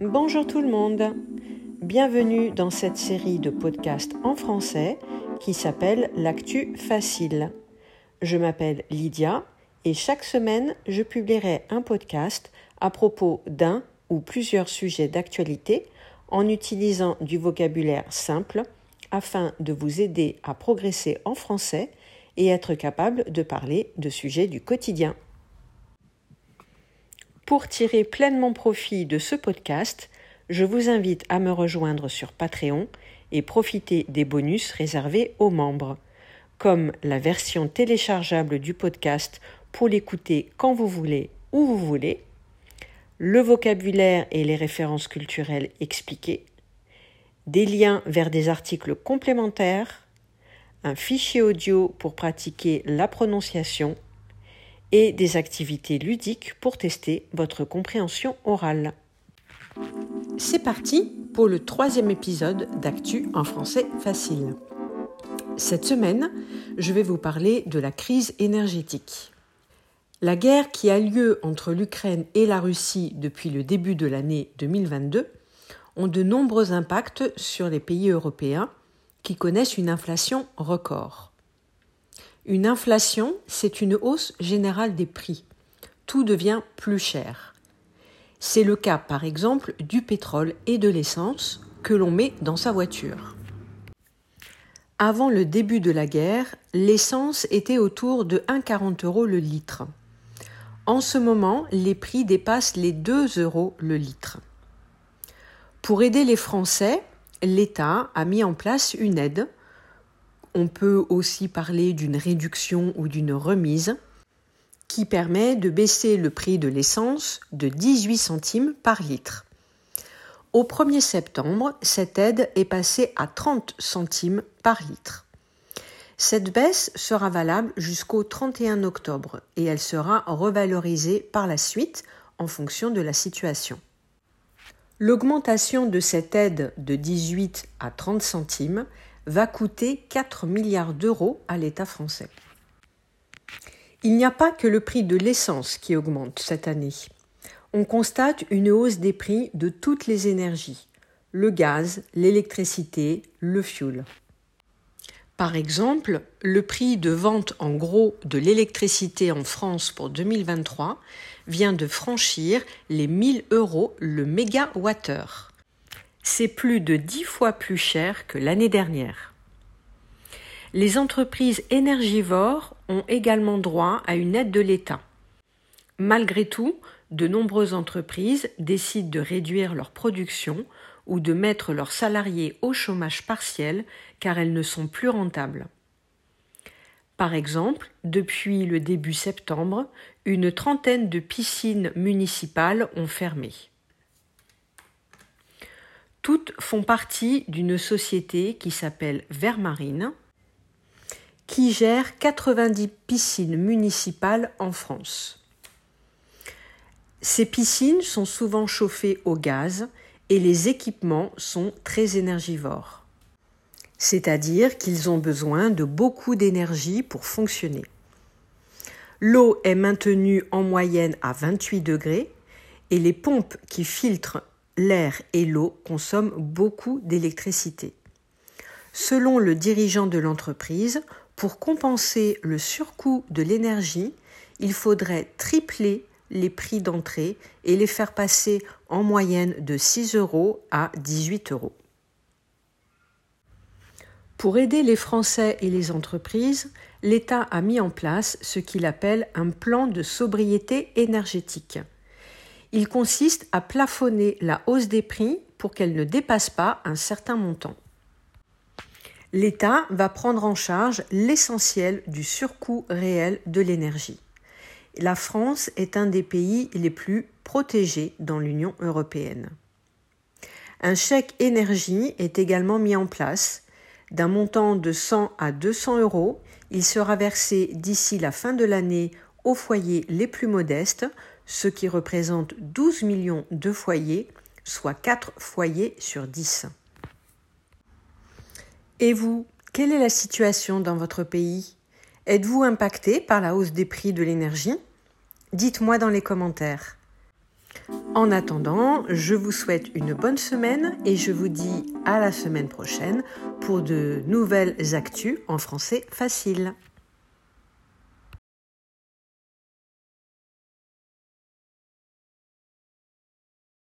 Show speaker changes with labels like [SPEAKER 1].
[SPEAKER 1] Bonjour tout le monde. Bienvenue dans cette série de podcasts en français qui s'appelle L'actu facile. Je m'appelle Lydia et chaque semaine je publierai un podcast à propos d'un ou plusieurs sujets d'actualité en utilisant du vocabulaire simple afin de vous aider à progresser en français et être capable de parler de sujets du quotidien. Pour tirer pleinement profit de ce podcast, je vous invite à me rejoindre sur Patreon et profiter des bonus réservés aux membres, comme la version téléchargeable du podcast pour l'écouter quand vous voulez, où vous voulez, le vocabulaire et les références culturelles expliquées, des liens vers des articles complémentaires, un fichier audio pour pratiquer la prononciation et des activités ludiques pour tester votre compréhension orale. C'est parti pour le troisième épisode d'Actu en français facile. Cette semaine, je vais vous parler de la crise énergétique. La guerre qui a lieu entre l'Ukraine et la Russie depuis le début de l'année 2022 ont de nombreux impacts sur les pays européens qui connaissent une inflation record. Une inflation, c'est une hausse générale des prix. Tout devient plus cher. C'est le cas par exemple du pétrole et de l'essence que l'on met dans sa voiture. Avant le début de la guerre, l'essence était autour de 1,40 euros le litre. En ce moment, les prix dépassent les 2 euros le litre. Pour aider les Français, l'État a mis en place une aide on peut aussi parler d'une réduction ou d'une remise qui permet de baisser le prix de l'essence de 18 centimes par litre. Au 1er septembre, cette aide est passée à 30 centimes par litre. Cette baisse sera valable jusqu'au 31 octobre et elle sera revalorisée par la suite en fonction de la situation. L'augmentation de cette aide de 18 à 30 centimes va coûter 4 milliards d'euros à l'État français. Il n'y a pas que le prix de l'essence qui augmente cette année. On constate une hausse des prix de toutes les énergies, le gaz, l'électricité, le fioul. Par exemple, le prix de vente en gros de l'électricité en France pour 2023 vient de franchir les 1000 euros le mégawattheure c'est plus de dix fois plus cher que l'année dernière. Les entreprises énergivores ont également droit à une aide de l'État. Malgré tout, de nombreuses entreprises décident de réduire leur production ou de mettre leurs salariés au chômage partiel car elles ne sont plus rentables. Par exemple, depuis le début septembre, une trentaine de piscines municipales ont fermé. Toutes font partie d'une société qui s'appelle Vermarine, qui gère 90 piscines municipales en France. Ces piscines sont souvent chauffées au gaz et les équipements sont très énergivores. C'est-à-dire qu'ils ont besoin de beaucoup d'énergie pour fonctionner. L'eau est maintenue en moyenne à 28 degrés et les pompes qui filtrent l'air et l'eau consomment beaucoup d'électricité. Selon le dirigeant de l'entreprise, pour compenser le surcoût de l'énergie, il faudrait tripler les prix d'entrée et les faire passer en moyenne de 6 euros à 18 euros. Pour aider les Français et les entreprises, l'État a mis en place ce qu'il appelle un plan de sobriété énergétique. Il consiste à plafonner la hausse des prix pour qu'elle ne dépasse pas un certain montant. L'État va prendre en charge l'essentiel du surcoût réel de l'énergie. La France est un des pays les plus protégés dans l'Union européenne. Un chèque énergie est également mis en place. D'un montant de 100 à 200 euros, il sera versé d'ici la fin de l'année aux foyers les plus modestes ce qui représente 12 millions de foyers, soit 4 foyers sur 10. Et vous, quelle est la situation dans votre pays? Êtes-vous impacté par la hausse des prix de l'énergie? Dites-moi dans les commentaires. En attendant, je vous souhaite une bonne semaine et je vous dis à la semaine prochaine pour de nouvelles actus en français facile.